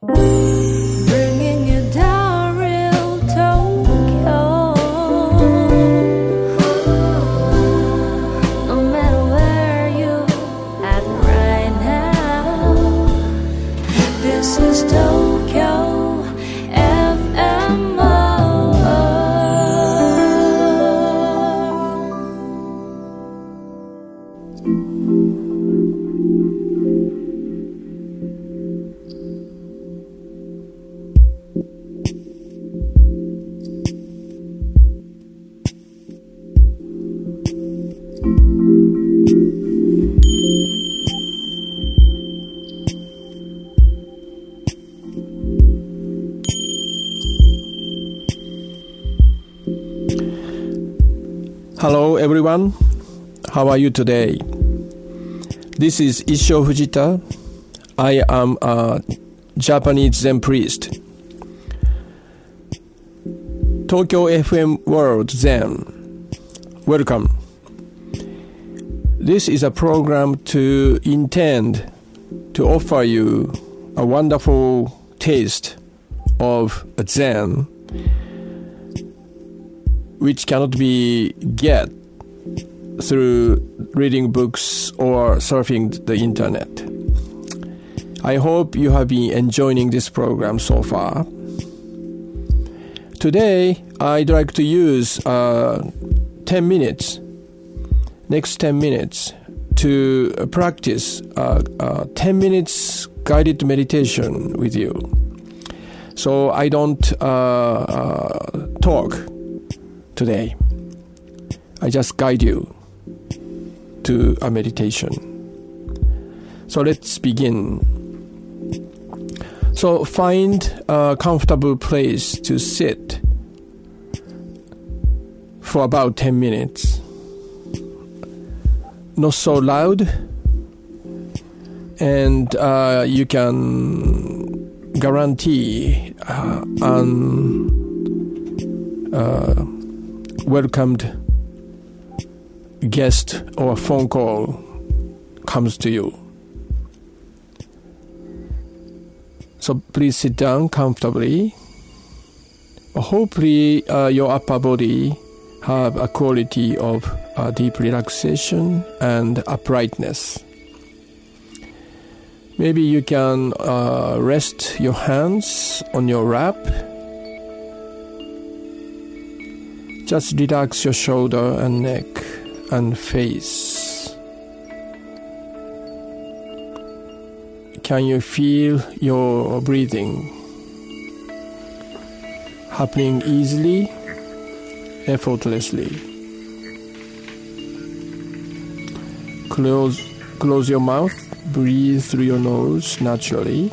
Bringing everyone. How are you today? This is Issho Fujita. I am a Japanese Zen priest. Tokyo FM World Zen. Welcome. This is a program to intend to offer you a wonderful taste of Zen which cannot be get through reading books or surfing the internet. I hope you have been enjoying this program so far. Today, I'd like to use uh, 10 minutes, next 10 minutes, to practice uh, uh, 10 minutes guided meditation with you. So I don't uh, uh, talk today. I just guide you to a meditation. So let's begin. So find a comfortable place to sit for about 10 minutes. Not so loud, and uh, you can guarantee uh, un, uh, welcomed guest or phone call comes to you. So please sit down comfortably. Hopefully, uh, your upper body have a quality of uh, deep relaxation and uprightness. Maybe you can uh, rest your hands on your lap Just relax your shoulder and neck and face. Can you feel your breathing happening easily, effortlessly? Close, close your mouth, breathe through your nose naturally.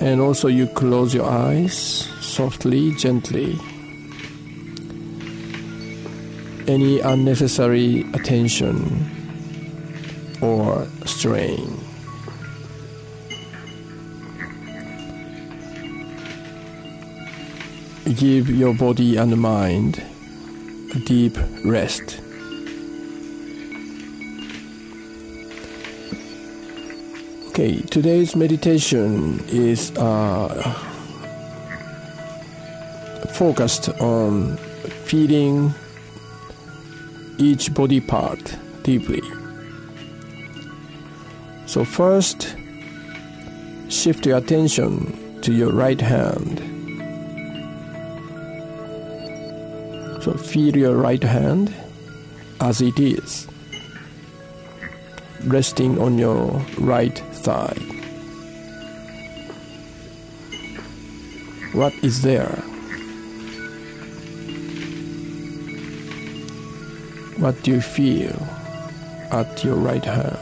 And also, you close your eyes softly, gently. Any unnecessary attention or strain. Give your body and mind a deep rest. Okay, today's meditation is uh, focused on feeling each body part deeply. So, first, shift your attention to your right hand. So, feel your right hand as it is, resting on your right thigh. What is there? What do you feel at your right hand?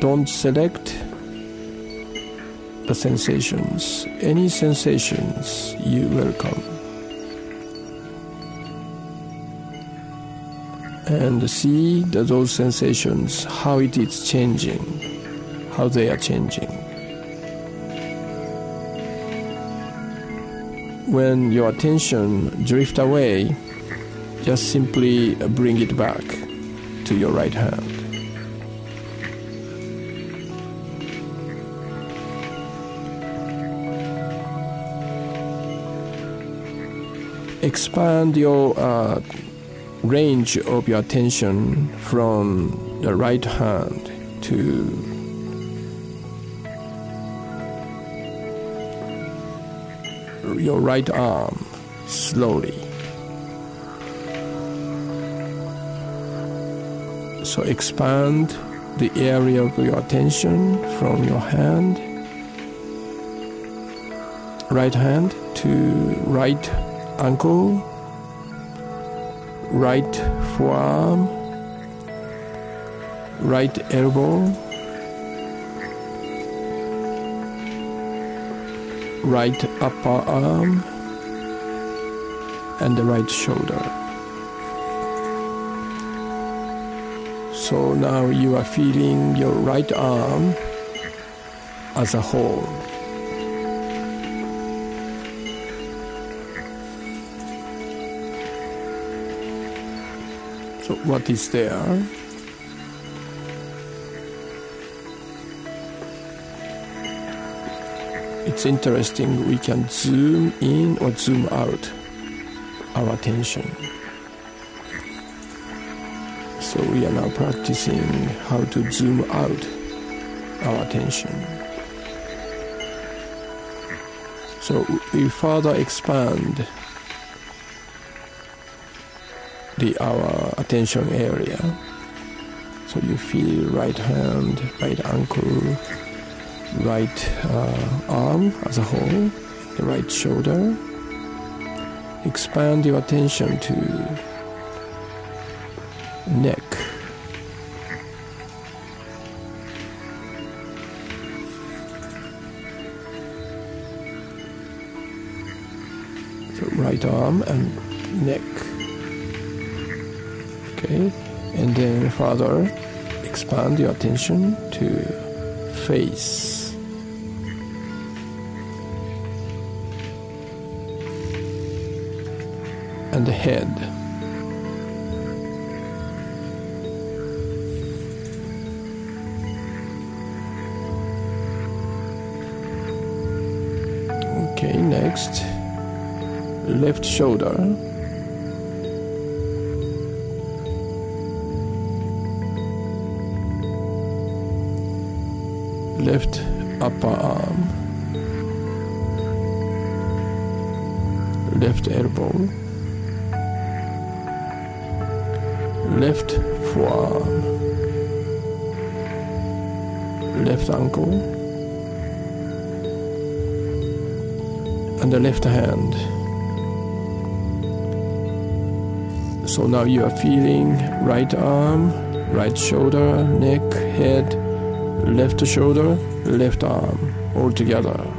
Don't select the sensations. Any sensations you welcome. And see those sensations, how it is changing, how they are changing. When your attention drift away just simply bring it back to your right hand. Expand your uh, range of your attention from the right hand to your right arm slowly. So expand the area of your attention from your hand, right hand to right ankle, right forearm, right elbow, right upper arm, and the right shoulder. So now you are feeling your right arm as a whole. So, what is there? It's interesting, we can zoom in or zoom out our attention. So, we are now practicing how to zoom out our attention. So, we further expand the our attention area. So you feel right hand, right ankle, right uh, arm as a whole, the right shoulder. Expand your attention to neck. So right arm and neck. Okay, and then further expand your attention to face. And the head. Okay, next, left shoulder. left upper arm, left elbow, left forearm, left ankle, and the left hand. So now you are feeling right arm, right shoulder, neck, head, left shoulder, left arm, all together.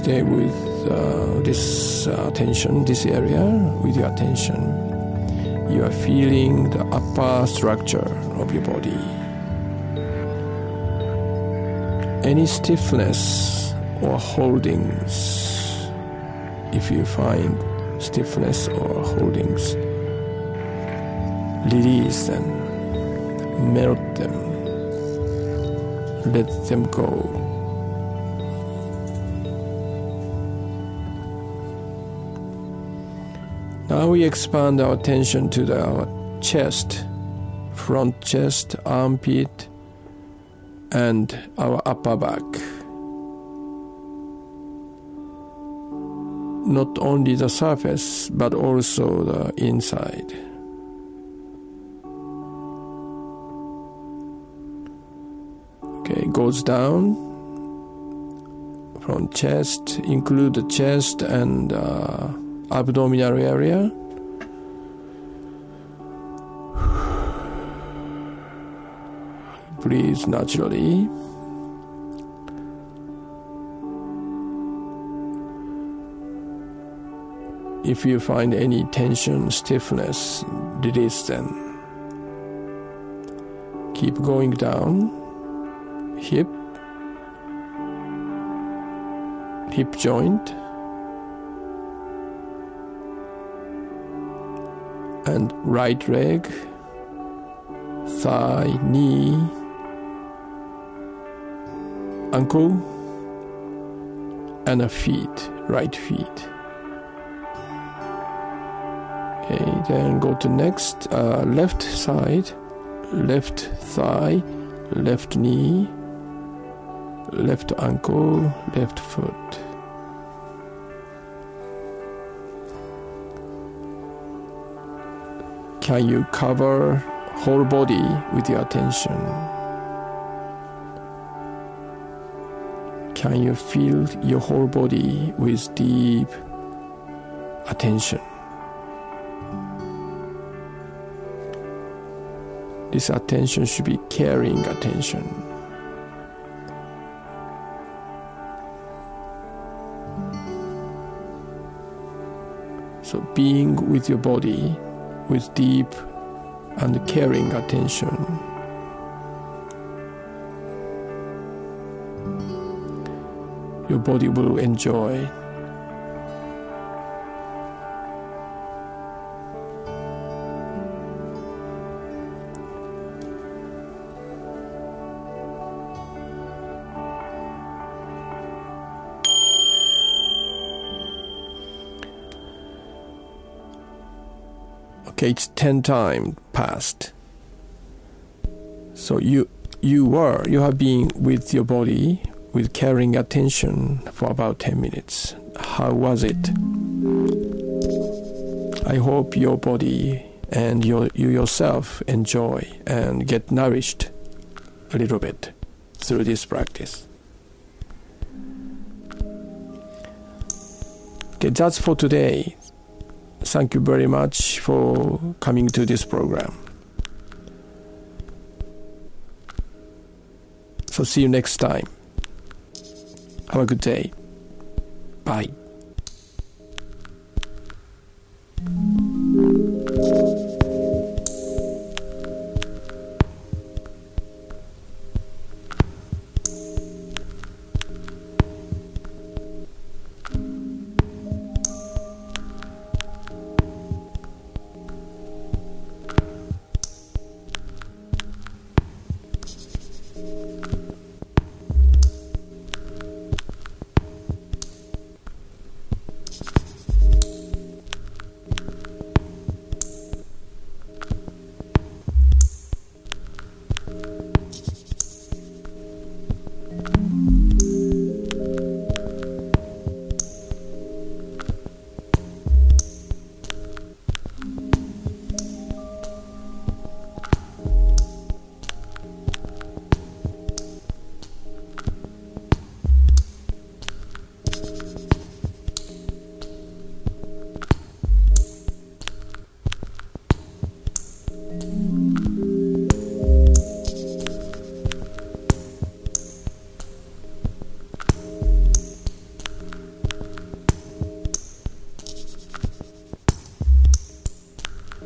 Stay with uh, this attention, this area, with your attention. You are feeling the upper structure of your body. Any stiffness or holdings, if you find stiffness or holdings. Release them, melt them, let them go. Now we expand our attention to the chest, front chest, armpit, and our upper back. not only the surface but also the inside. Okay, goes down from chest, include the chest and uh, abdominal area. Breathe naturally. If you find any tension, stiffness, release them. Keep going down, hip, hip joint and right leg, thigh, knee, ankle, and a feet, right feet. Okay, then go to next, uh, left side, left thigh, left knee, left ankle, left foot. Can you cover whole body with your attention? Can you feel your whole body with deep attention? This attention should be caring attention. So, being with your body with deep and caring attention. Your body will enjoy. It's 10 times past. So you you were you have been with your body with caring attention for about 10 minutes. How was it? I hope your body and your, you yourself enjoy and get nourished a little bit through this practice. Okay, that's for today. Thank you very much for coming to this program. So, see you next time. Have a good day. Bye.